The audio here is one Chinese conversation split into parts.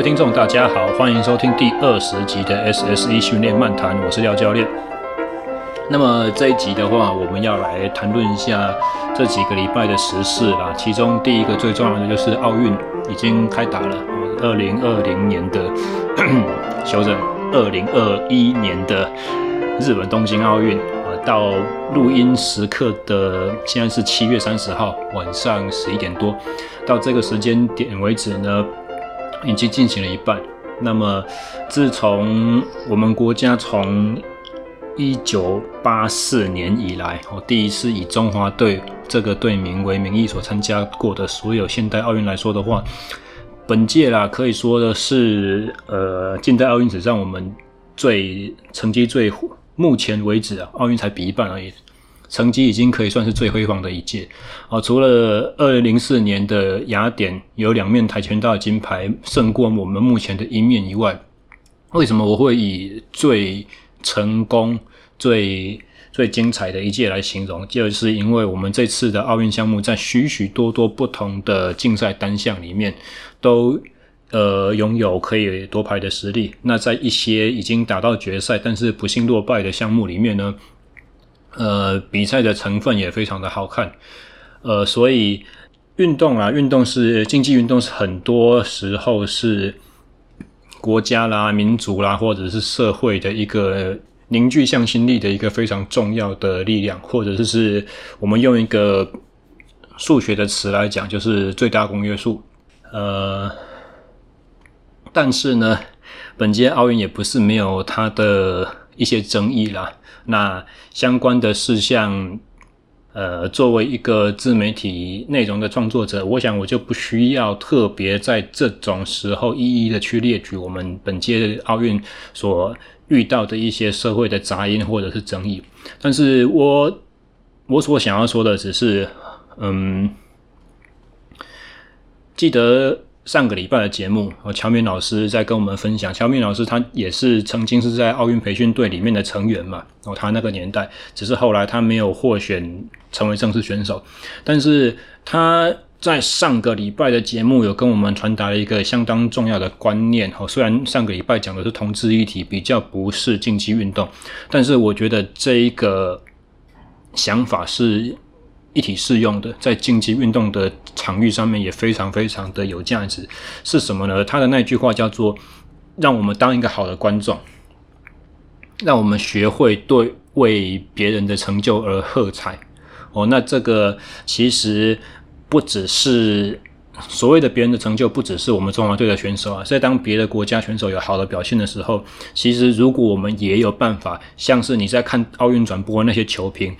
位听众，大家好，欢迎收听第二十集的 SSE 训练漫谈，我是廖教练。那么这一集的话，我们要来谈论一下这几个礼拜的时事啦。其中第一个最重要的就是奥运已经开打了，二零二零年的，修正，二零二一年的日本东京奥运。啊到录音时刻的现在是七月三十号晚上十一点多，到这个时间点为止呢，已经进行了一半。那么，自从我们国家从一九八四年以来，哦，第一次以中华队这个队名为名义所参加过的所有现代奥运来说的话，本届啦可以说的是，呃，近代奥运史上我们最成绩最。目前为止啊，奥运才比一半而已，成绩已经可以算是最辉煌的一届啊。除了二零零四年的雅典有两面跆拳道金牌胜过我们目前的一面以外，为什么我会以最成功、最最精彩的一届来形容？就是因为我们这次的奥运项目在许许多多不同的竞赛单项里面都。呃，拥有可以夺牌的实力。那在一些已经打到决赛，但是不幸落败的项目里面呢，呃，比赛的成分也非常的好看。呃，所以运动啊，运动是竞技运动，是很多时候是国家啦、民族啦，或者是社会的一个凝聚向心力的一个非常重要的力量，或者是我们用一个数学的词来讲，就是最大公约数。呃。但是呢，本届奥运也不是没有它的一些争议啦。那相关的事项，呃，作为一个自媒体内容的创作者，我想我就不需要特别在这种时候一一的去列举我们本届奥运所遇到的一些社会的杂音或者是争议。但是我我所想要说的只是，嗯，记得。上个礼拜的节目，哦，乔敏老师在跟我们分享。乔敏老师他也是曾经是在奥运培训队里面的成员嘛，哦，他那个年代，只是后来他没有获选成为正式选手。但是他在上个礼拜的节目有跟我们传达了一个相当重要的观念，哦，虽然上个礼拜讲的是同志议题，比较不是竞技运动，但是我觉得这一个想法是。一体适用的，在竞技运动的场域上面也非常非常的有价值。是什么呢？他的那句话叫做：“让我们当一个好的观众，让我们学会对为别人的成就而喝彩。”哦，那这个其实不只是所谓的别人的成就，不只是我们中华队的选手啊。在当别的国家选手有好的表现的时候，其实如果我们也有办法，像是你在看奥运转播那些球评。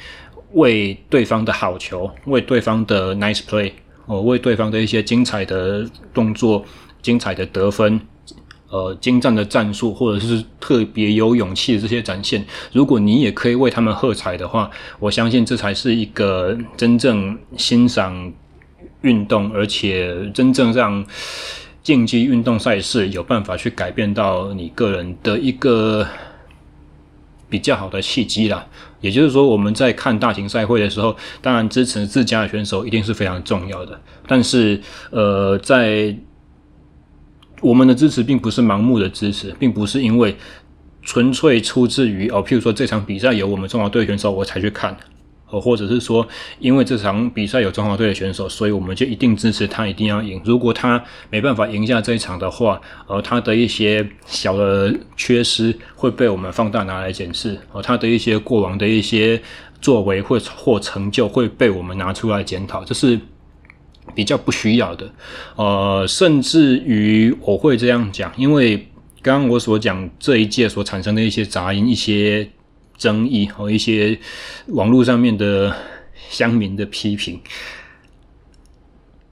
为对方的好球，为对方的 nice play，哦，为对方的一些精彩的动作、精彩的得分，呃，精湛的战术，或者是特别有勇气的这些展现，如果你也可以为他们喝彩的话，我相信这才是一个真正欣赏运动，而且真正让竞技运动赛事有办法去改变到你个人的一个。比较好的契机啦，也就是说，我们在看大型赛会的时候，当然支持自家的选手一定是非常重要的。但是，呃，在我们的支持并不是盲目的支持，并不是因为纯粹出自于哦，譬如说这场比赛有我们中华队选手，我才去看。呃，或者是说，因为这场比赛有中华队的选手，所以我们就一定支持他，一定要赢。如果他没办法赢下这一场的话，呃，他的一些小的缺失会被我们放大拿来检视，呃，他的一些过往的一些作为或或成就会被我们拿出来检讨，这是比较不需要的。呃，甚至于我会这样讲，因为刚刚我所讲这一届所产生的一些杂音，一些。争议和一些网络上面的乡民的批评，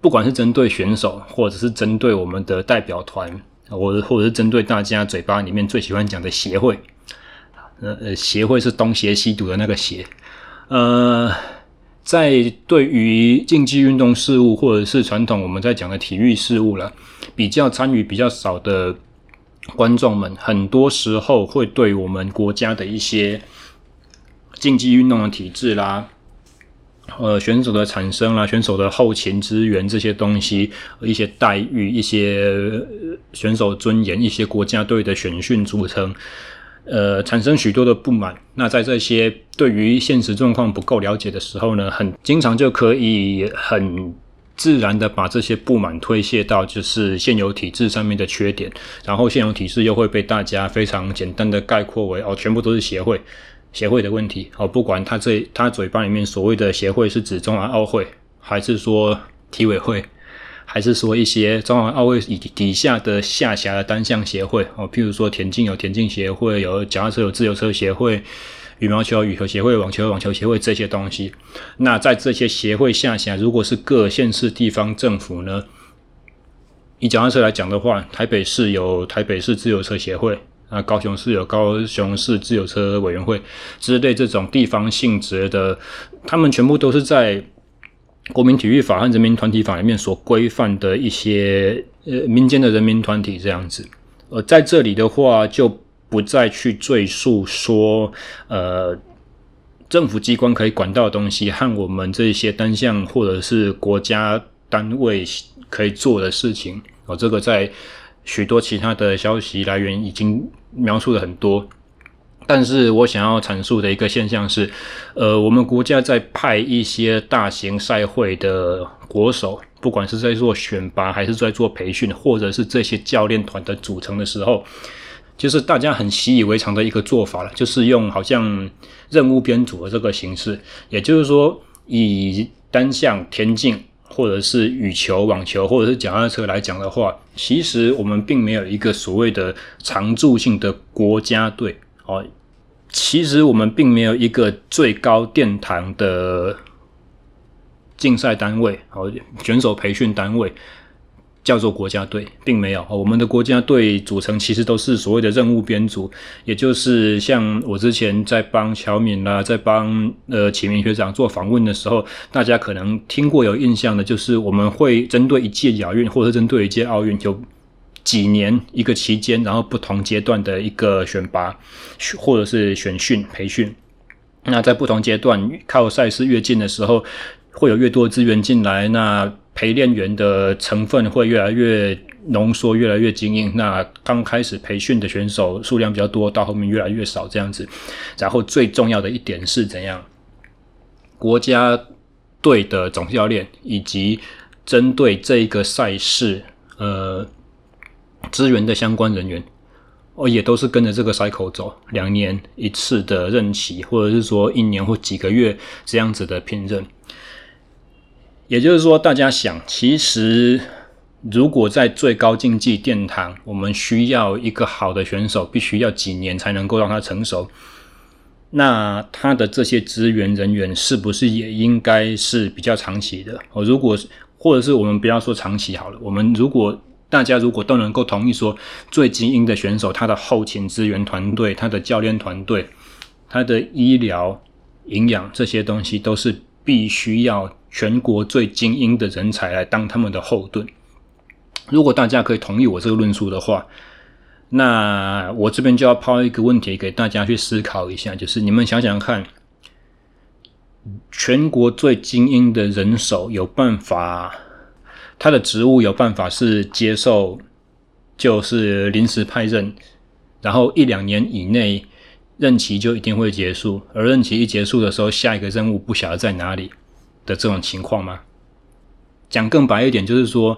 不管是针对选手，或者是针对我们的代表团，或或者是针对大家嘴巴里面最喜欢讲的协会，呃呃，协会是东邪西毒的那个协，呃，在对于竞技运动事务或者是传统我们在讲的体育事务了，比较参与比较少的观众们，很多时候会对我们国家的一些。竞技运动的体制啦，呃选手的产生啦，选手的后勤资源这些东西，一些待遇，一些选手尊严，一些国家队的选训组成，呃，产生许多的不满。那在这些对于现实状况不够了解的时候呢，很经常就可以很。自然的把这些不满推卸到就是现有体制上面的缺点，然后现有体制又会被大家非常简单的概括为哦，全部都是协会协会的问题哦，不管他这他嘴巴里面所谓的协会是指中华奥会，还是说体委会，还是说一些中华奥会以底下的下辖的单项协会哦，譬如说田径有田径协会，有脚踏车有自由车协会。羽毛球羽球协会、网球网球协会这些东西，那在这些协会下辖，如果是各县市地方政府呢？以脚踏车来讲的话，台北市有台北市自由车协会，啊，高雄市有高雄市自由车委员会之类这种地方性质的，他们全部都是在国民体育法和人民团体法里面所规范的一些呃民间的人民团体这样子。呃，在这里的话就。不再去赘述说，呃，政府机关可以管到的东西和我们这些单项或者是国家单位可以做的事情，哦，这个在许多其他的消息来源已经描述了很多。但是我想要阐述的一个现象是，呃，我们国家在派一些大型赛会的国手，不管是在做选拔还是在做培训，或者是这些教练团的组成的时候。就是大家很习以为常的一个做法了，就是用好像任务编组的这个形式，也就是说，以单项田径或者是羽球、网球或者是脚踏车来讲的话，其实我们并没有一个所谓的常驻性的国家队哦，其实我们并没有一个最高殿堂的竞赛单位哦，选手培训单位。叫做国家队，并没有。我们的国家队组成其实都是所谓的任务编组，也就是像我之前在帮乔敏啦，在帮呃启明学长做访问的时候，大家可能听过有印象的，就是我们会针对一届亚运或者针对一届奥运，有几年一个期间，然后不同阶段的一个选拔或者是选训培训。那在不同阶段，靠赛事越近的时候，会有越多资源进来。那陪练员的成分会越来越浓缩，越来越精英。那刚开始培训的选手数量比较多，到后面越来越少这样子。然后最重要的一点是怎样？国家队的总教练以及针对这一个赛事呃资源的相关人员，哦，也都是跟着这个 cycle 走，两年一次的任期，或者是说一年或几个月这样子的聘任。也就是说，大家想，其实如果在最高竞技殿堂，我们需要一个好的选手，必须要几年才能够让他成熟。那他的这些资源人员是不是也应该是比较长期的？哦，如果或者是我们不要说长期好了，我们如果大家如果都能够同意说，最精英的选手，他的后勤资源团队、他的教练团队、他的医疗、营养这些东西，都是必须要。全国最精英的人才来当他们的后盾。如果大家可以同意我这个论述的话，那我这边就要抛一个问题给大家去思考一下，就是你们想想看，全国最精英的人手有办法，他的职务有办法是接受，就是临时派任，然后一两年以内任期就一定会结束，而任期一结束的时候，下一个任务不晓得在哪里。的这种情况吗？讲更白一点，就是说，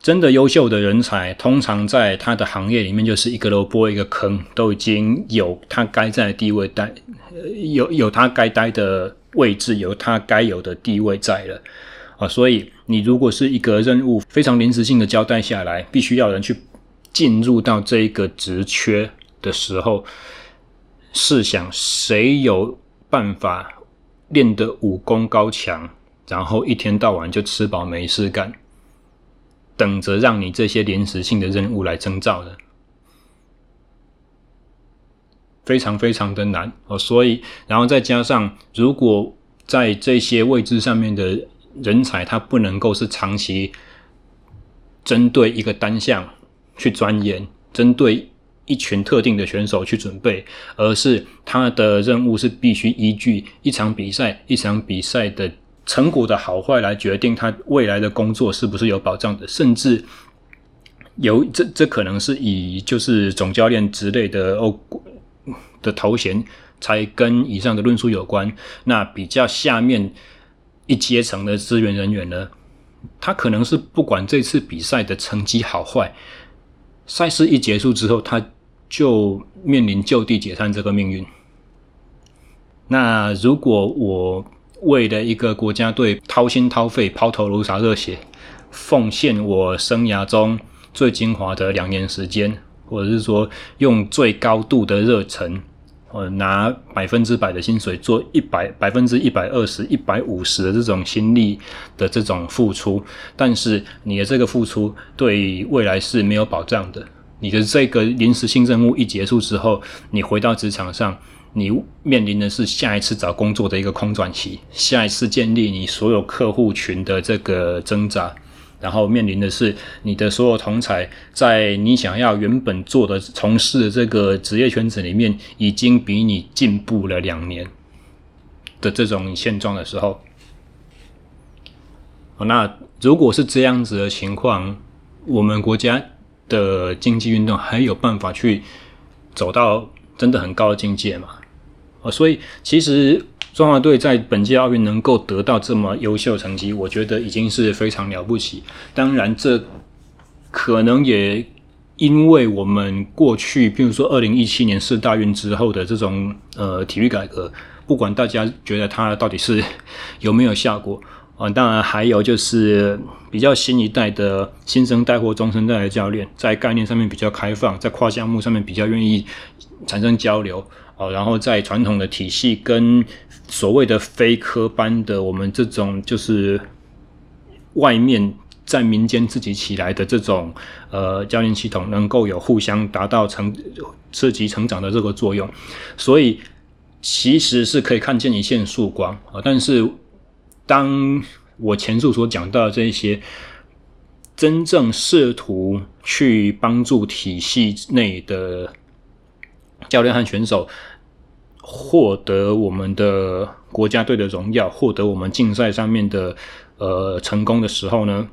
真的优秀的人才，通常在他的行业里面就是一个萝卜一个坑，都已经有他该在的地位待，有有他该待的位置，有他该有的地位在了啊。所以，你如果是一个任务非常临时性的交代下来，必须要人去进入到这一个职缺的时候，试想谁有办法？练得武功高强，然后一天到晚就吃饱没事干，等着让你这些临时性的任务来征召的，非常非常的难哦。所以，然后再加上，如果在这些位置上面的人才，他不能够是长期针对一个单项去钻研，针对。一群特定的选手去准备，而是他的任务是必须依据一场比赛、一场比赛的成果的好坏来决定他未来的工作是不是有保障的，甚至有这这可能是以就是总教练之类的哦的头衔才跟以上的论述有关。那比较下面一阶层的支援人员呢，他可能是不管这次比赛的成绩好坏，赛事一结束之后，他就面临就地解散这个命运。那如果我为了一个国家队掏心掏肺、抛头颅洒热血，奉献我生涯中最精华的两年时间，或者是说用最高度的热忱。呃，拿百分之百的薪水做一百百分之一百二十、一百五十的这种心力的这种付出，但是你的这个付出对未来是没有保障的。你的这个临时性任务一结束之后，你回到职场上，你面临的是下一次找工作的一个空转期，下一次建立你所有客户群的这个挣扎。然后面临的是你的所有同才，在你想要原本做的、从事的这个职业圈子里面，已经比你进步了两年的这种现状的时候，那如果是这样子的情况，我们国家的竞技运动还有办法去走到真的很高的境界嘛？啊，所以其实。中华队在本届奥运能够得到这么优秀成绩，我觉得已经是非常了不起。当然，这可能也因为我们过去，比如说二零一七年四大运之后的这种呃体育改革，不管大家觉得它到底是有没有效果啊，当然还有就是比较新一代的新生代或中生代的教练，在概念上面比较开放，在跨项目上面比较愿意产生交流。哦，然后在传统的体系跟所谓的非科班的我们这种就是外面在民间自己起来的这种呃教练系统，能够有互相达到成刺激成长的这个作用，所以其实是可以看见一线曙光啊。但是当我前述所讲到的这些真正试图去帮助体系内的教练和选手，获得我们的国家队的荣耀，获得我们竞赛上面的呃成功的时候呢，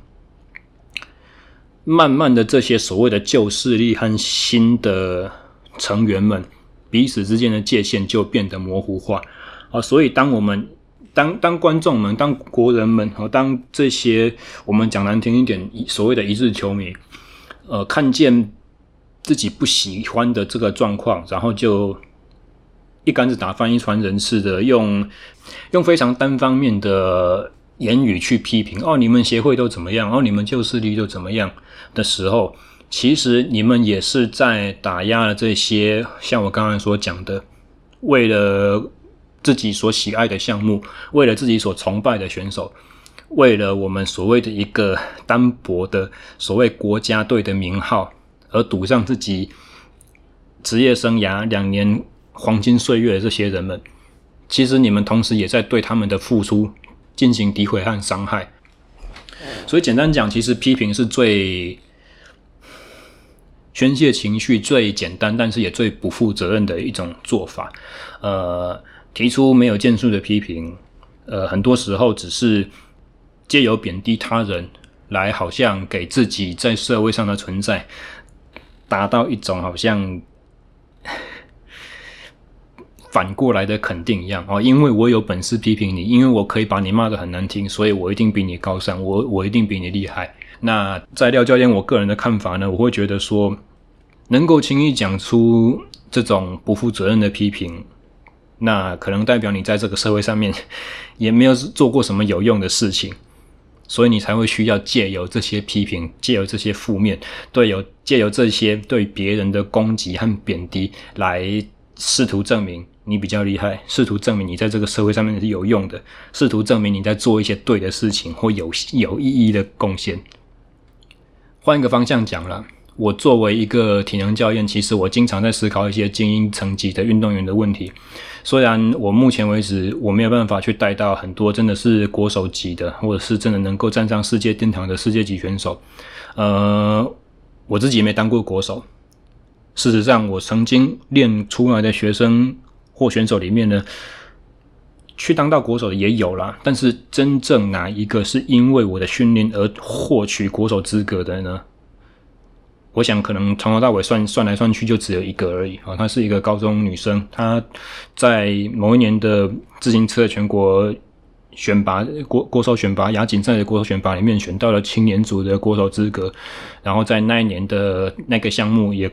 慢慢的这些所谓的旧势力和新的成员们彼此之间的界限就变得模糊化。啊，所以当我们当当观众们、当国人们和当这些我们讲难听一点所谓的一日球迷，呃，看见自己不喜欢的这个状况，然后就。一竿子打翻一船人似的，用用非常单方面的言语去批评哦，你们协会都怎么样？哦，你们旧势力都怎么样的时候，其实你们也是在打压了这些像我刚才所讲的，为了自己所喜爱的项目，为了自己所崇拜的选手，为了我们所谓的一个单薄的所谓国家队的名号，而赌上自己职业生涯两年。黄金岁月的这些人们，其实你们同时也在对他们的付出进行诋毁和伤害。所以简单讲，其实批评是最宣泄情绪、最简单，但是也最不负责任的一种做法。呃，提出没有建树的批评，呃，很多时候只是借由贬低他人，来好像给自己在社会上的存在达到一种好像。反过来的肯定一样哦，因为我有本事批评你，因为我可以把你骂得很难听，所以我一定比你高尚，我我一定比你厉害。那在廖教练我个人的看法呢，我会觉得说，能够轻易讲出这种不负责任的批评，那可能代表你在这个社会上面 也没有做过什么有用的事情，所以你才会需要借由这些批评，借由这些负面，对，有借由这些对别人的攻击和贬低来试图证明。你比较厉害，试图证明你在这个社会上面是有用的，试图证明你在做一些对的事情或有有意义的贡献。换一个方向讲了，我作为一个体能教练，其实我经常在思考一些精英层级的运动员的问题。虽然我目前为止我没有办法去带到很多真的是国手级的，或者是真的能够站上世界殿堂的世界级选手，呃，我自己也没当过国手。事实上，我曾经练出来的学生或选手里面呢，去当到国手的也有啦。但是，真正哪一个是因为我的训练而获取国手资格的呢？我想，可能从头到尾算算来算去，就只有一个而已啊。她是一个高中女生，她在某一年的自行车全国选拔国国手选拔亚锦赛的国手选拔里面，选到了青年组的国手资格，然后在那一年的那个项目也。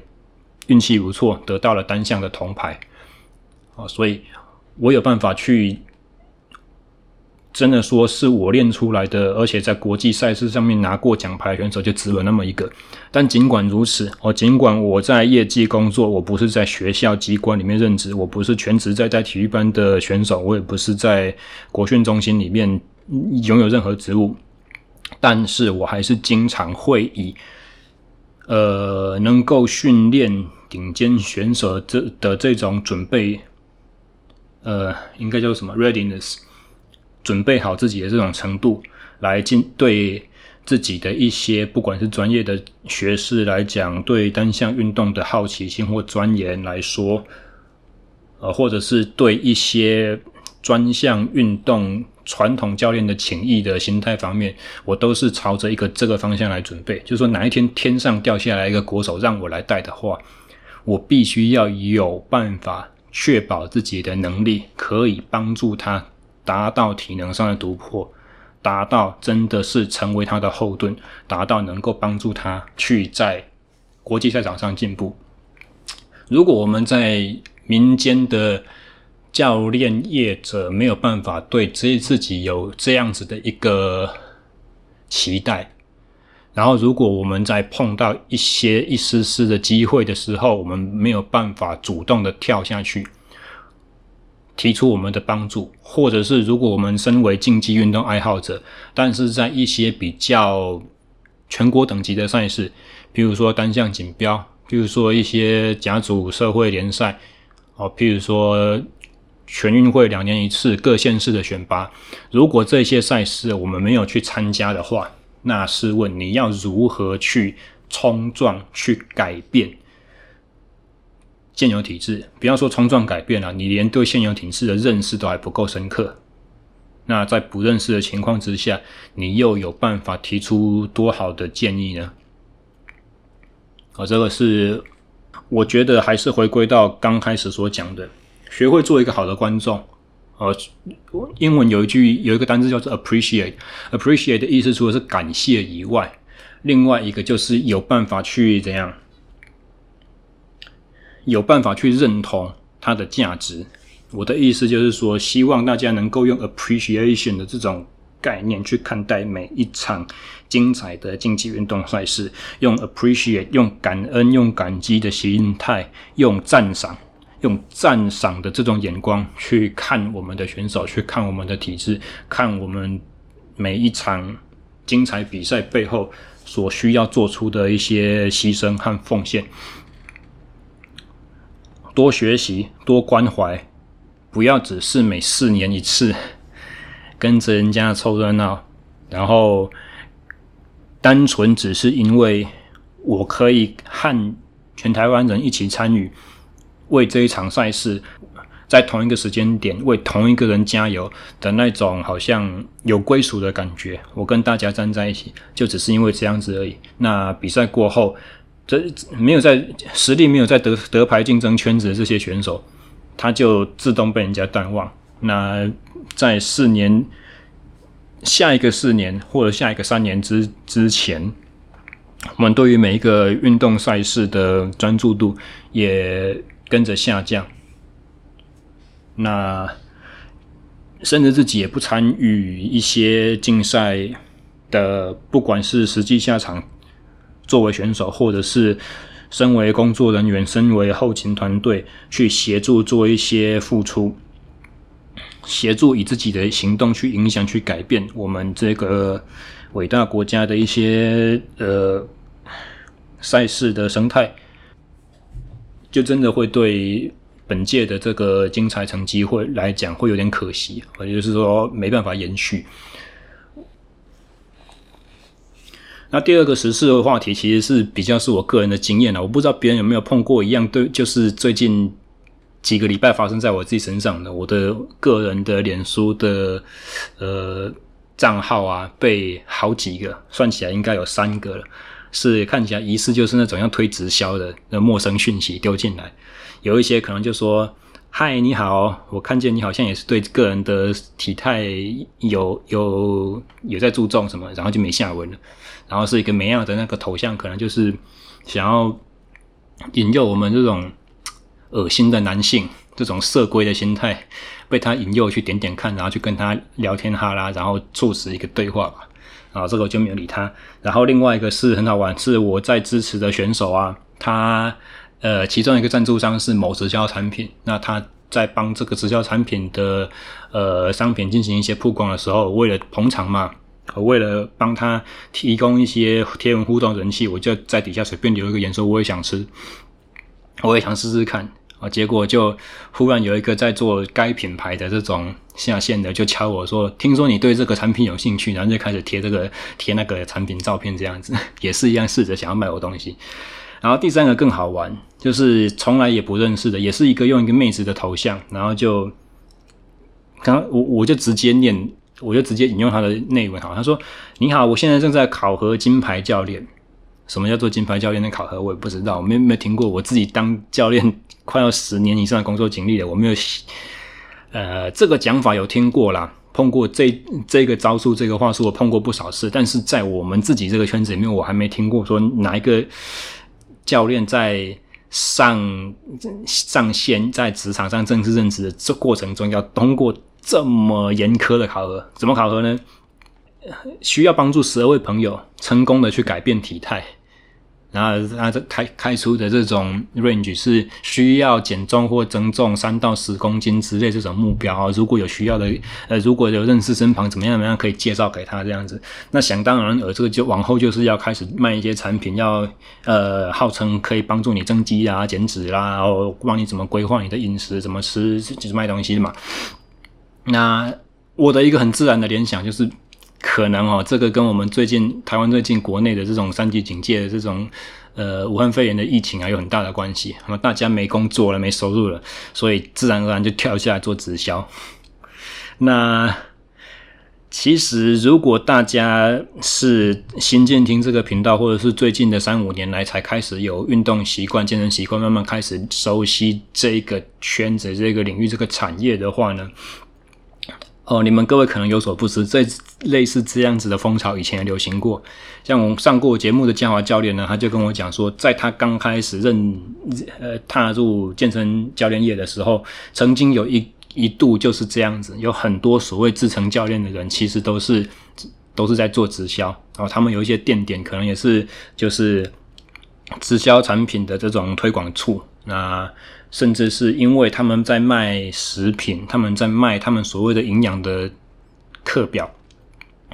运气不错，得到了单项的铜牌，啊，所以我有办法去真的说是我练出来的，而且在国际赛事上面拿过奖牌的选手就只有那么一个。但尽管如此，哦，尽管我在业绩工作，我不是在学校机关里面任职，我不是全职在在体育班的选手，我也不是在国训中心里面拥有任何职务，但是我还是经常会以。呃，能够训练顶尖选手这的这种准备，呃，应该叫什么 readiness，准备好自己的这种程度，来进对自己的一些不管是专业的学士来讲，对单项运动的好奇心或钻研来说，呃，或者是对一些专项运动。传统教练的情谊的心态方面，我都是朝着一个这个方向来准备。就是说，哪一天天上掉下来一个国手让我来带的话，我必须要有办法确保自己的能力可以帮助他达到体能上的突破，达到真的是成为他的后盾，达到能够帮助他去在国际赛场上进步。如果我们在民间的教练业者没有办法对自自己有这样子的一个期待，然后如果我们在碰到一些一丝丝的机会的时候，我们没有办法主动的跳下去，提出我们的帮助，或者是如果我们身为竞技运动爱好者，但是在一些比较全国等级的赛事，比如说单项锦标，比如说一些甲组社会联赛，哦，譬如说。全运会两年一次各县市的选拔，如果这些赛事我们没有去参加的话，那试问你要如何去冲撞、去改变现有体制？不要说冲撞改变了，你连对现有体制的认识都还不够深刻。那在不认识的情况之下，你又有办法提出多好的建议呢？啊，这个是我觉得还是回归到刚开始所讲的。学会做一个好的观众，呃，英文有一句有一个单词叫做 appreciate，appreciate 的意思除了是感谢以外，另外一个就是有办法去怎样，有办法去认同它的价值。我的意思就是说，希望大家能够用 appreciation 的这种概念去看待每一场精彩的竞技运动赛事，用 appreciate，用感恩，用感激的心态，用赞赏。用赞赏的这种眼光去看我们的选手，去看我们的体制，看我们每一场精彩比赛背后所需要做出的一些牺牲和奉献。多学习，多关怀，不要只是每四年一次跟着人家凑热闹，然后单纯只是因为我可以和全台湾人一起参与。为这一场赛事，在同一个时间点为同一个人加油的那种，好像有归属的感觉。我跟大家站在一起，就只是因为这样子而已。那比赛过后，这没有在实力没有在得得牌竞争圈子的这些选手，他就自动被人家淡忘。那在四年下一个四年或者下一个三年之之前，我们对于每一个运动赛事的专注度也。跟着下降，那甚至自己也不参与一些竞赛的，不管是实际下场作为选手，或者是身为工作人员、身为后勤团队去协助做一些付出，协助以自己的行动去影响、去改变我们这个伟大国家的一些呃赛事的生态。就真的会对本届的这个精彩成绩会来讲会有点可惜，也就是说没办法延续。那第二个时事的话题，其实是比较是我个人的经验了。我不知道别人有没有碰过一样，对，就是最近几个礼拜发生在我自己身上的，我的个人的脸书的呃账号啊，被好几个，算起来应该有三个了，是看起来疑似就是那种要推直销的那陌生讯息丢进来，有一些可能就说。嗨，你好，我看见你好像也是对个人的体态有有有在注重什么，然后就没下文了。然后是一个美样的那个头像，可能就是想要引诱我们这种恶心的男性，这种色龟的心态，被他引诱去点点看，然后去跟他聊天哈拉，然后促使一个对话吧。然后这个我就没有理他。然后另外一个是很好玩，是我在支持的选手啊，他。呃，其中一个赞助商是某直销产品，那他在帮这个直销产品的呃商品进行一些曝光的时候，为了捧场嘛，我为了帮他提供一些贴文互动人气，我就在底下随便留一个言说我也想吃，我也想试试看。啊，结果就忽然有一个在做该品牌的这种下线的就敲我说，听说你对这个产品有兴趣，然后就开始贴这个贴那个产品照片，这样子。也是一样试着想要卖我东西。然后第三个更好玩，就是从来也不认识的，也是一个用一个妹子的头像，然后就，刚我我就直接念，我就直接引用他的内文哈，他说：“你好，我现在正在考核金牌教练。什么叫做金牌教练的考核？我也不知道，我没没有听过。我自己当教练快要十年以上的工作经历了，我没有，呃，这个讲法有听过啦，碰过这这个招数，这个话术，我碰过不少次，但是在我们自己这个圈子里面，我还没听过说哪一个。”教练在上上线，在职场上正式任职的这过程中，要通过这么严苛的考核，怎么考核呢？需要帮助十二位朋友成功的去改变体态。然后他这开开出的这种 range 是需要减重或增重三到十公斤之类这种目标。如果有需要的，呃，如果有认识身旁怎么样怎么样可以介绍给他这样子。那想当然而这个就往后就是要开始卖一些产品，要呃号称可以帮助你增肌啊、减脂啦，然后帮你怎么规划你的饮食、怎么吃，就是卖东西嘛。那我的一个很自然的联想就是。可能哦，这个跟我们最近台湾最近国内的这种三级警戒的这种呃武汉肺炎的疫情啊有很大的关系。那么大家没工作了，没收入了，所以自然而然就跳下来做直销。那其实如果大家是新建听这个频道，或者是最近的三五年来才开始有运动习惯、健身习惯，慢慢开始熟悉这个圈子、这个领域、这个产业的话呢？哦，你们各位可能有所不知，这类似这样子的风潮以前也流行过。像我上过节目的嘉华教练呢，他就跟我讲说，在他刚开始认呃踏入健身教练业的时候，曾经有一一度就是这样子，有很多所谓自称教练的人，其实都是都是在做直销，然后他们有一些店点，可能也是就是直销产品的这种推广处。那甚至是因为他们在卖食品，他们在卖他们所谓的营养的课表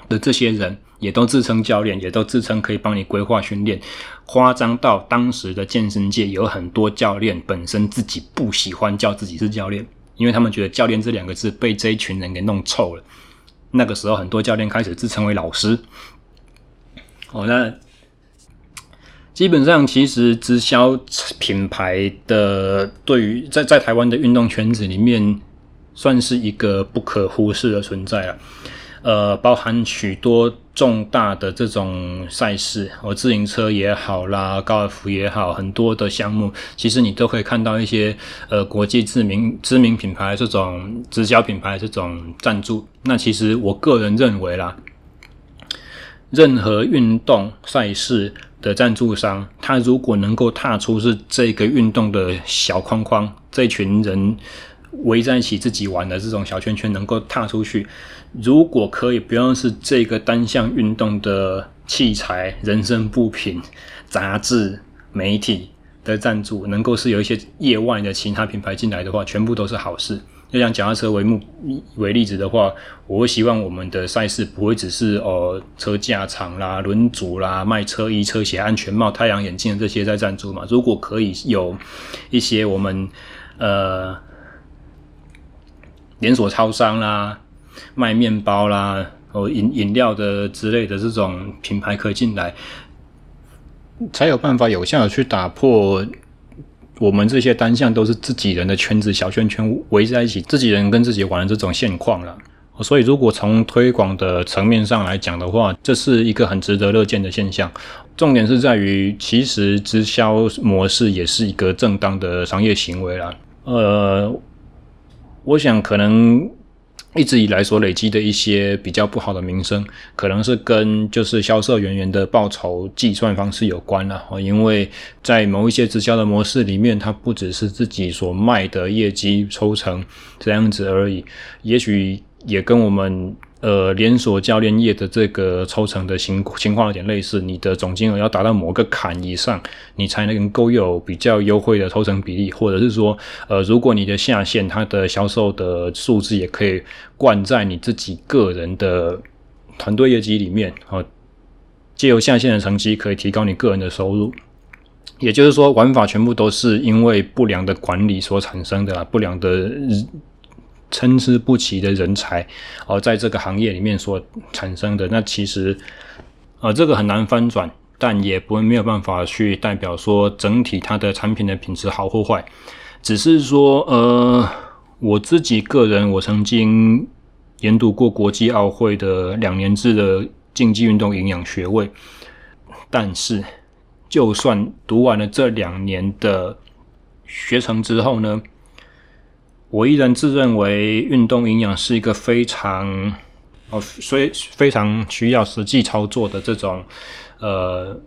的这些人，也都自称教练，也都自称可以帮你规划训练，夸张到当时的健身界有很多教练本身自己不喜欢叫自己是教练，因为他们觉得教练这两个字被这一群人给弄臭了。那个时候，很多教练开始自称为老师。哦，那。基本上，其实直销品牌的对于在在台湾的运动圈子里面，算是一个不可忽视的存在啊。呃，包含许多重大的这种赛事，哦，自行车也好啦，高尔夫也好，很多的项目，其实你都可以看到一些呃国际知名知名品牌这种直销品牌这种赞助。那其实我个人认为啦，任何运动赛事。的赞助商，他如果能够踏出是这个运动的小框框，这群人围在一起自己玩的这种小圈圈，能够踏出去，如果可以不用是这个单项运动的器材、人身部品、杂志、媒体的赞助，能够是有一些业外的其他品牌进来的话，全部都是好事。就像脚踏车为目为例子的话，我会希望我们的赛事不会只是呃车架厂啦、轮组啦、卖车衣、车鞋、安全帽、太阳眼镜这些在赞助嘛。如果可以有一些我们呃连锁超商啦、卖面包啦、哦饮饮料的之类的这种品牌可以进来，才有办法有效的去打破我们这些单项都是自己人的圈子小圈圈围在一起，自己人跟自己玩的这种现况了。所以，如果从推广的层面上来讲的话，这是一个很值得乐见的现象。重点是在于，其实直销模式也是一个正当的商业行为了。呃，我想可能一直以来所累积的一些比较不好的名声，可能是跟就是销售人员的报酬计算方式有关了。因为在某一些直销的模式里面，它不只是自己所卖的业绩抽成这样子而已，也许。也跟我们呃连锁教练业的这个抽成的情情况有点类似，你的总金额要达到某个坎以上，你才能够有比较优惠的抽成比例，或者是说，呃，如果你的下线它的销售的数字也可以灌在你自己个人的团队业绩里面，哦，借由下线的成绩可以提高你个人的收入，也就是说，玩法全部都是因为不良的管理所产生的，不良的。参差不齐的人才，而在这个行业里面所产生的，那其实，呃，这个很难翻转，但也不会没有办法去代表说整体它的产品的品质好或坏，只是说，呃，我自己个人，我曾经研读过国际奥会的两年制的竞技运动营养学位，但是，就算读完了这两年的学程之后呢，我依然自认为运动营养是一个非常哦，所以非常需要实际操作的这种呃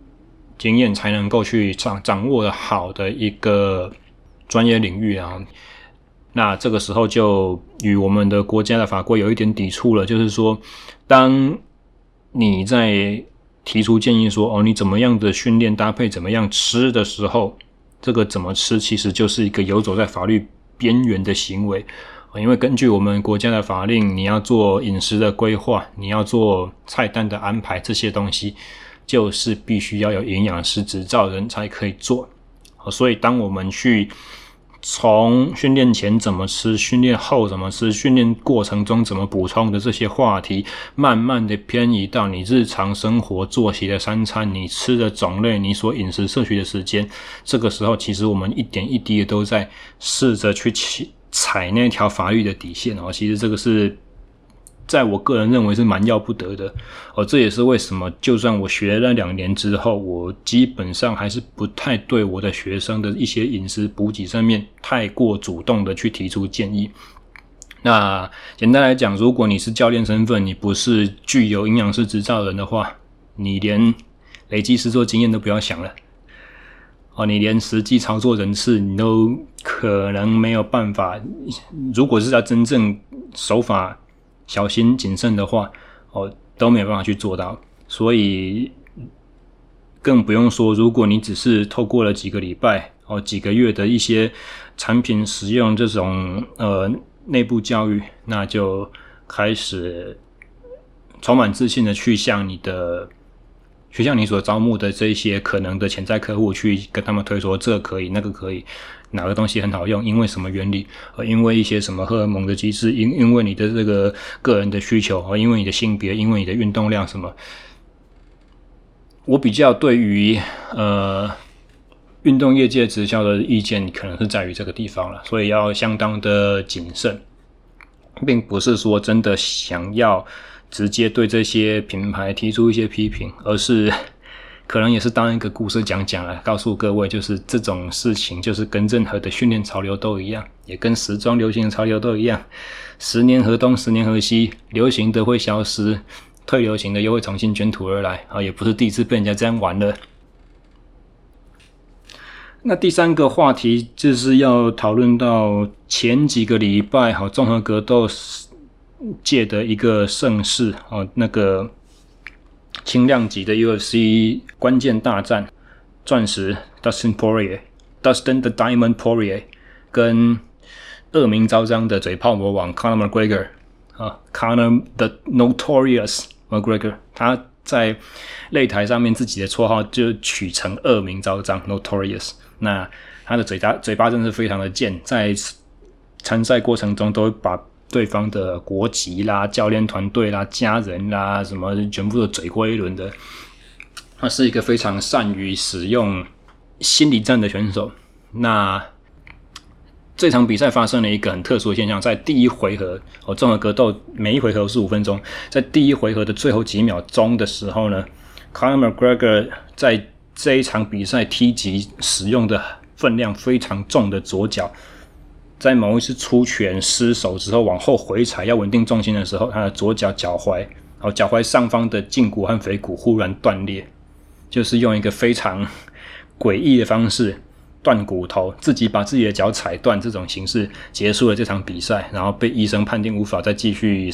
经验才能够去掌掌握的好的一个专业领域啊。那这个时候就与我们的国家的法规有一点抵触了，就是说，当你在提出建议说哦，你怎么样的训练搭配怎么样吃的时候，这个怎么吃其实就是一个游走在法律边缘的行为，因为根据我们国家的法令，你要做饮食的规划，你要做菜单的安排，这些东西就是必须要有营养师执照人才可以做。所以当我们去从训练前怎么吃，训练后怎么吃，训练过程中怎么补充的这些话题，慢慢的偏移到你日常生活作息的三餐，你吃的种类，你所饮食摄取的时间，这个时候其实我们一点一滴的都在试着去踩踩那条法律的底线哦。其实这个是。在我个人认为是蛮要不得的，哦，这也是为什么，就算我学了两年之后，我基本上还是不太对我的学生的一些饮食补给上面太过主动的去提出建议。那简单来讲，如果你是教练身份，你不是具有营养师执照的人的话，你连累积实作经验都不要想了，哦，你连实际操作人次你都可能没有办法。如果是要真正守法。小心谨慎的话，哦，都没有办法去做到，所以更不用说，如果你只是透过了几个礼拜哦几个月的一些产品使用这种呃内部教育，那就开始充满自信的去向你的。去向你所招募的这些可能的潜在客户去跟他们推说，这可以，那个可以，哪个东西很好用，因为什么原理，呃，因为一些什么荷尔蒙的机制，因因为你的这个个人的需求，呃，因为你的性别，因为你的运动量什么。我比较对于呃运动业界直销的意见，可能是在于这个地方了，所以要相当的谨慎，并不是说真的想要。直接对这些品牌提出一些批评，而是可能也是当一个故事讲讲来告诉各位，就是这种事情，就是跟任何的训练潮流都一样，也跟时装流行潮流都一样，十年河东，十年河西，流行的会消失，退流行的又会重新卷土而来啊，也不是第一次被人家这样玩了。那第三个话题就是要讨论到前几个礼拜，好，综合格斗。界的一个盛事哦，那个轻量级的 UFC 关键大战，钻石 Dustin Poirier，Dustin the Diamond Poirier 跟恶名昭彰的嘴炮魔王 Conor McGregor 啊，Conor the Notorious McGregor，他在擂台上面自己的绰号就取成恶名昭彰 Notorious，那他的嘴巴嘴巴真的是非常的贱，在参赛过程中都会把对方的国籍啦、教练团队啦、家人啦，什么全部都嘴过一轮的。他是一个非常善于使用心理战的选手。那这场比赛发生了一个很特殊的现象，在第一回合哦，综合格斗每一回合是五分钟，在第一回合的最后几秒钟的时候呢，Conor McGregor 在这一场比赛踢击使用的分量非常重的左脚，在某一次出拳失手之后往后回踩要稳定重心的时候，他的左脚脚踝哦，脚踝上方的胫骨和腓骨忽然断裂，就是用一个非常诡异的方式。断骨头，自己把自己的脚踩断，这种形式结束了这场比赛，然后被医生判定无法再继续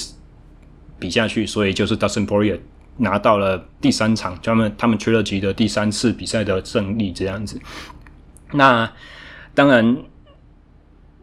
比下去，所以就是 Dustin Poirier 拿到了第三场，他们他们 Trilogy 的第三次比赛的胜利，这样子。那当然，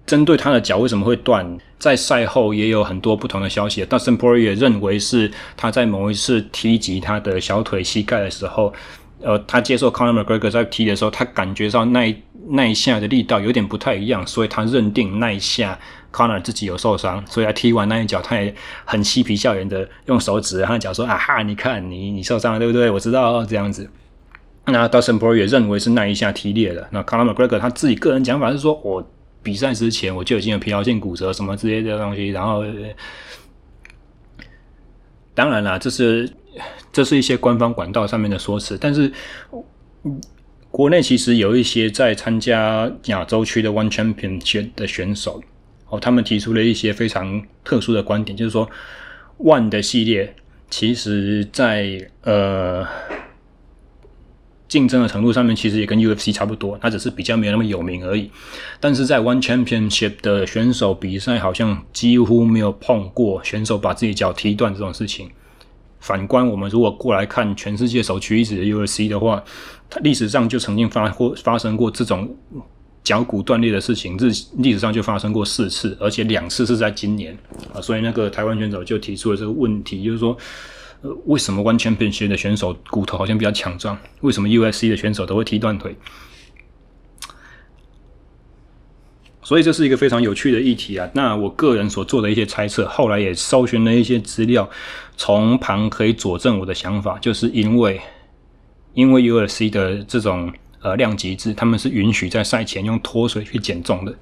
针对他的脚为什么会断，在赛后也有很多不同的消息。Dustin Poirier 认为是他在某一次踢击他的小腿膝盖的时候。呃，他接受 Conor McGregor 在踢的时候，他感觉到那那一下的力道有点不太一样，所以他认定那一下 Conor 自己有受伤，所以他踢完那一脚，他也很嬉皮笑脸的用手指他的脚说：“啊哈，你看你你受伤了，对不对？我知道这样子。”那 Dustin Poirier 认为是那一下踢裂了。那 Conor McGregor 他自己个人讲法是说：“我比赛之前我就已经有疲劳性骨折什么之类的东西。”然后，当然啦，这是。这是一些官方管道上面的说辞，但是国内其实有一些在参加亚洲区的 One Championship 的选手，哦，他们提出了一些非常特殊的观点，就是说 One 的系列其实在呃竞争的程度上面，其实也跟 UFC 差不多，它只是比较没有那么有名而已。但是在 One Championship 的选手比赛，好像几乎没有碰过选手把自己脚踢断这种事情。反观我们如果过来看全世界首屈一指的 UFC 的话，它历史上就曾经发过发生过这种脚骨断裂的事情，历历史上就发生过四次，而且两次是在今年啊，所以那个台湾选手就提出了这个问题，就是说，呃，为什么 One Championship 的选手骨头好像比较强壮，为什么 UFC 的选手都会踢断腿？所以这是一个非常有趣的议题啊！那我个人所做的一些猜测，后来也搜寻了一些资料，从旁可以佐证我的想法，就是因为因为 UFC 的这种呃量级制，他们是允许在赛前用脱水去减重的。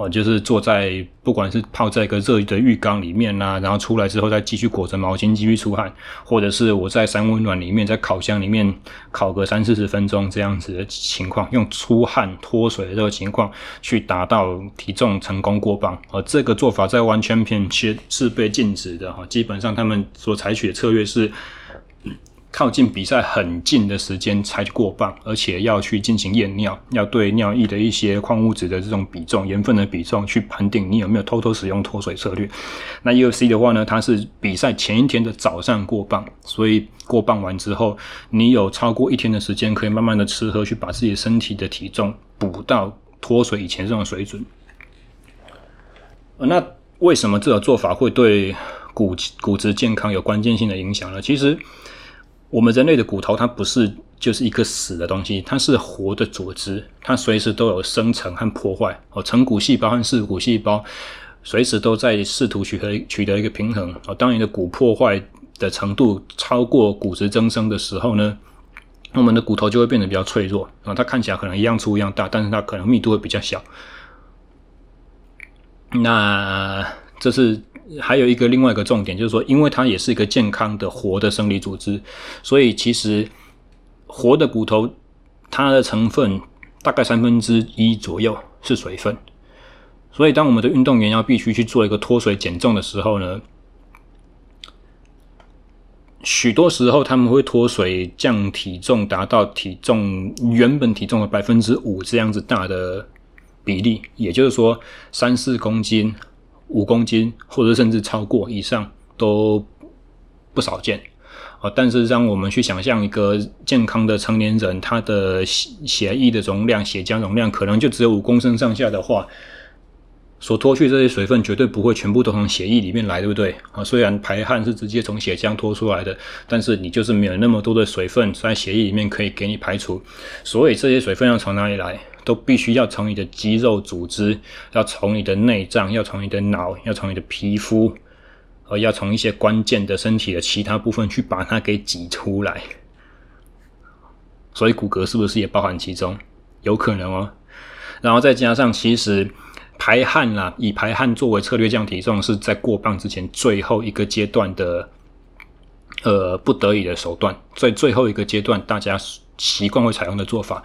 哦，就是坐在不管是泡在一个热的浴缸里面啊，然后出来之后再继续裹着毛巾继续出汗，或者是我在三温暖里面，在烤箱里面烤个三四十分钟这样子的情况，用出汗脱水的这个情况去达到体重成功过磅，而这个做法在 One Championship 是被禁止的哈，基本上他们所采取的策略是。靠近比赛很近的时间才过磅，而且要去进行验尿，要对尿液的一些矿物质的这种比重、盐分的比重去判定你有没有偷偷使用脱水策略。那 UFC 的话呢，它是比赛前一天的早上过磅，所以过磅完之后，你有超过一天的时间可以慢慢的吃喝，去把自己身体的体重补到脱水以前这种水准。那为什么这个做法会对骨骨质健康有关键性的影响呢？其实。我们人类的骨头，它不是就是一个死的东西，它是活的组织，它随时都有生成和破坏。哦，成骨细胞和噬骨细胞随时都在试图取得取得一个平衡。哦，当你的骨破坏的程度超过骨质增生的时候呢，那我们的骨头就会变得比较脆弱。啊，它看起来可能一样粗一样大，但是它可能密度会比较小。那这是。还有一个另外一个重点，就是说，因为它也是一个健康的活的生理组织，所以其实活的骨头它的成分大概三分之一左右是水分。所以当我们的运动员要必须去做一个脱水减重的时候呢，许多时候他们会脱水降体重，达到体重原本体重的百分之五这样子大的比例，也就是说三四公斤。五公斤，或者甚至超过以上都不少见啊！但是让我们去想象一个健康的成年人，他的血血液的容量、血浆容量可能就只有五公升上下的话，所脱去这些水分绝对不会全部都从血液里面来，对不对啊？虽然排汗是直接从血浆脱出来的，但是你就是没有那么多的水分在血液里面可以给你排除，所以这些水分要从哪里来？都必须要从你的肌肉组织，要从你的内脏，要从你的脑，要从你的皮肤，而要从一些关键的身体的其他部分去把它给挤出来。所以骨骼是不是也包含其中？有可能哦。然后再加上，其实排汗啦，以排汗作为策略降体重，是在过磅之前最后一个阶段的，呃，不得已的手段。在最后一个阶段，大家习惯会采用的做法。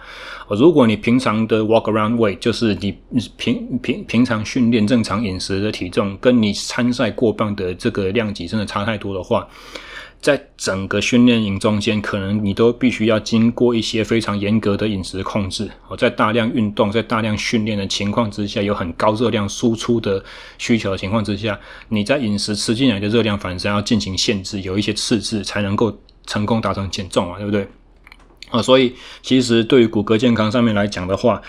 如果你平常的 walk around weight，就是你平平平常训练正常饮食的体重，跟你参赛过磅的这个量级真的差太多的话。在整个训练营中间，可能你都必须要经过一些非常严格的饮食控制。哦，在大量运动、在大量训练的情况之下，有很高热量输出的需求的情况之下，你在饮食吃进来的热量反正要进行限制，有一些赤字，才能够成功达成减重啊，对不对？啊，所以其实对于骨骼健康上面来讲的话，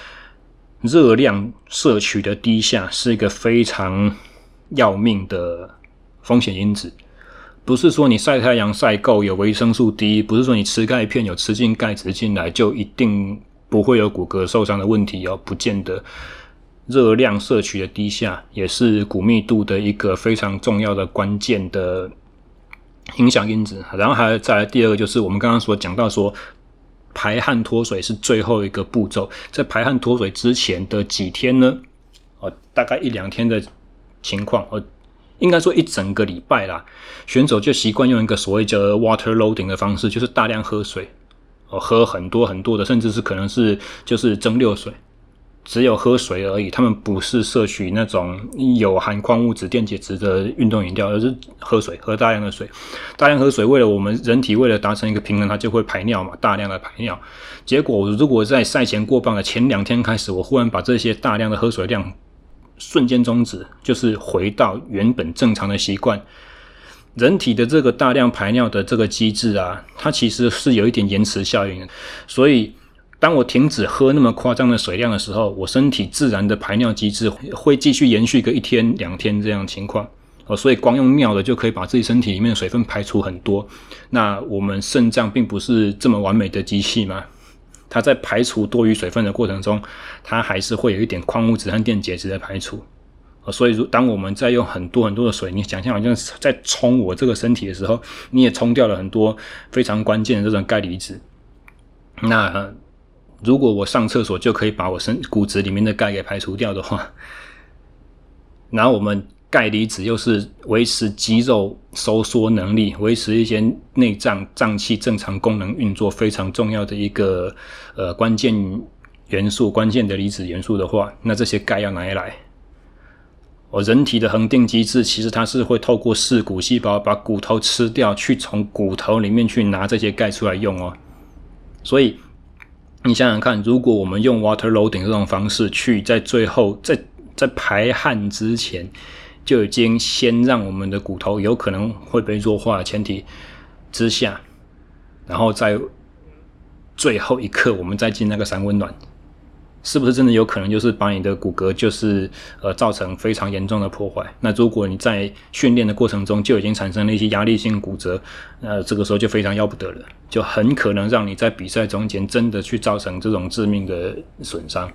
热量摄取的低下是一个非常要命的风险因子。不是说你晒太阳晒够有维生素 D，不是说你吃钙片有吃进钙质进来就一定不会有骨骼受伤的问题哦，不见得。热量摄取的低下也是骨密度的一个非常重要的关键的影响因子。然后还再来第二个就是我们刚刚所讲到说，排汗脱水是最后一个步骤，在排汗脱水之前的几天呢，哦，大概一两天的情况，哦。应该说一整个礼拜啦，选手就习惯用一个所谓叫 water loading 的方式，就是大量喝水，哦，喝很多很多的，甚至是可能是就是蒸馏水，只有喝水而已。他们不是摄取那种有含矿物质、电解质的运动饮料，而是喝水，喝大量的水。大量喝水，为了我们人体为了达成一个平衡，它就会排尿嘛，大量的排尿。结果如果在赛前过磅的前两天开始，我忽然把这些大量的喝水量。瞬间终止，就是回到原本正常的习惯。人体的这个大量排尿的这个机制啊，它其实是有一点延迟效应的。所以，当我停止喝那么夸张的水量的时候，我身体自然的排尿机制会继续延续个一天两天这样情况。哦，所以光用尿的就可以把自己身体里面的水分排出很多。那我们肾脏并不是这么完美的机器吗？它在排除多余水分的过程中，它还是会有一点矿物质和电解质的排除。所以，当我们在用很多很多的水，你想象好像在冲我这个身体的时候，你也冲掉了很多非常关键的这种钙离子。那如果我上厕所就可以把我身骨质里面的钙给排除掉的话，然后我们。钙离子又是维持肌肉收缩能力、维持一些内脏脏器正常功能运作非常重要的一个呃关键元素、关键的离子元素的话，那这些钙要哪里来？我，人体的恒定机制其实它是会透过噬骨细胞把骨头吃掉，去从骨头里面去拿这些钙出来用哦。所以你想想看，如果我们用 water loading 这种方式去在最后在在排汗之前。就已经先让我们的骨头有可能会被弱化的前提之下，然后在最后一刻我们再进那个三温暖，是不是真的有可能就是把你的骨骼就是呃造成非常严重的破坏？那如果你在训练的过程中就已经产生了一些压力性骨折，那这个时候就非常要不得了，就很可能让你在比赛中间真的去造成这种致命的损伤。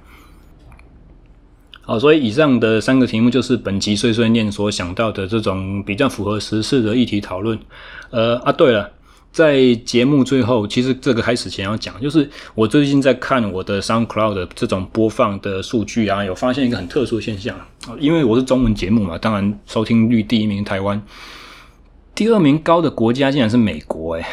好，所以以上的三个题目就是本集碎碎念所想到的这种比较符合时事的议题讨论。呃啊，对了，在节目最后，其实这个开始前要讲，就是我最近在看我的 SoundCloud 这种播放的数据啊，有发现一个很特殊的现象。因为我是中文节目嘛，当然收听率第一名台湾，第二名高的国家竟然是美国，诶，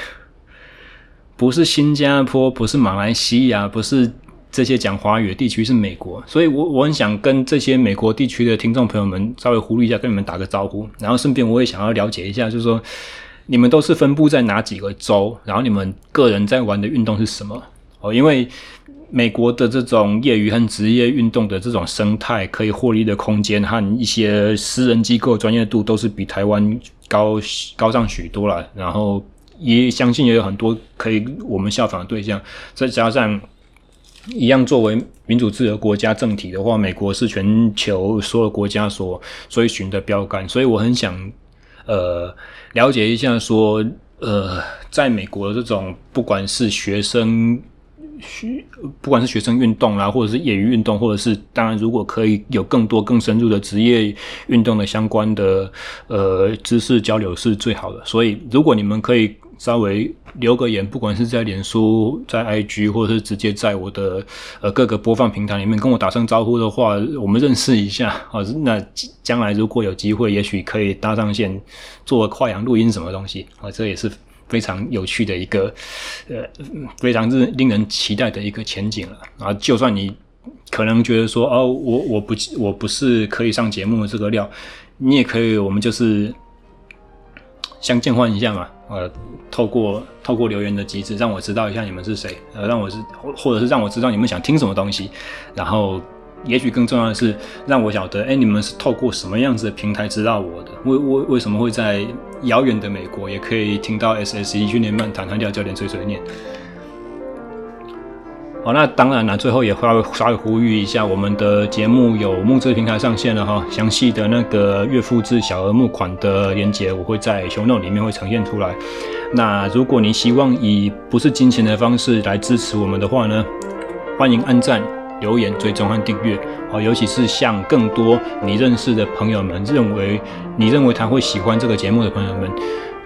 不是新加坡，不是马来西亚，不是。这些讲华语的地区是美国，所以我我很想跟这些美国地区的听众朋友们稍微呼吁一下，跟你们打个招呼，然后顺便我也想要了解一下，就是说你们都是分布在哪几个州，然后你们个人在玩的运动是什么？哦，因为美国的这种业余和职业运动的这种生态，可以获利的空间和一些私人机构专业度都是比台湾高高上许多了，然后也相信也有很多可以我们效仿的对象，再加上。一样，作为民主自由国家政体的话，美国是全球所有国家所追寻的标杆，所以我很想，呃，了解一下说，呃，在美国这种不管是学生学，不管是学生运动啦，或者是业余运动，或者是当然，如果可以有更多更深入的职业运动的相关的呃知识交流是最好的。所以，如果你们可以稍微留个言，不管是在脸书、在 IG，或者是直接在我的呃各个播放平台里面跟我打声招呼的话，我们认识一下啊。那将来如果有机会，也许可以搭上线做跨洋录音什么东西啊，这也是。非常有趣的一个，呃，非常是令人期待的一个前景了。啊，就算你可能觉得说，哦，我我不我不是可以上节目的这个料，你也可以，我们就是相见欢一下嘛。呃，透过透过留言的机制，让我知道一下你们是谁，呃，让我是或或者是让我知道你们想听什么东西，然后。也许更重要的是，让我晓得，哎，你们是透过什么样子的平台知道我的？为为为什么会在遥远的美国也可以听到 SSE 训练漫谈和廖教练碎碎念？好，那当然了，最后也稍微稍微呼吁一下，我们的节目有募资平台上线了哈，详细的那个月付制小额募款的链接，我会在 show note 里面会呈现出来。那如果你希望以不是金钱的方式来支持我们的话呢，欢迎按赞。留言、追踪和订阅，好，尤其是向更多你认识的朋友们，认为你认为他会喜欢这个节目的朋友们，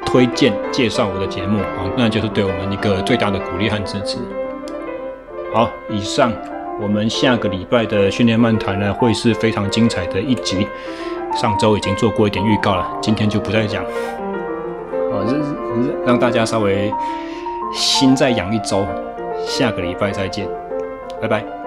推荐介绍我的节目，啊，那就是对我们一个最大的鼓励和支持。好，以上我们下个礼拜的训练漫谈呢，会是非常精彩的一集。上周已经做过一点预告了，今天就不再讲。好，让让大家稍微心再养一周，下个礼拜再见，拜拜。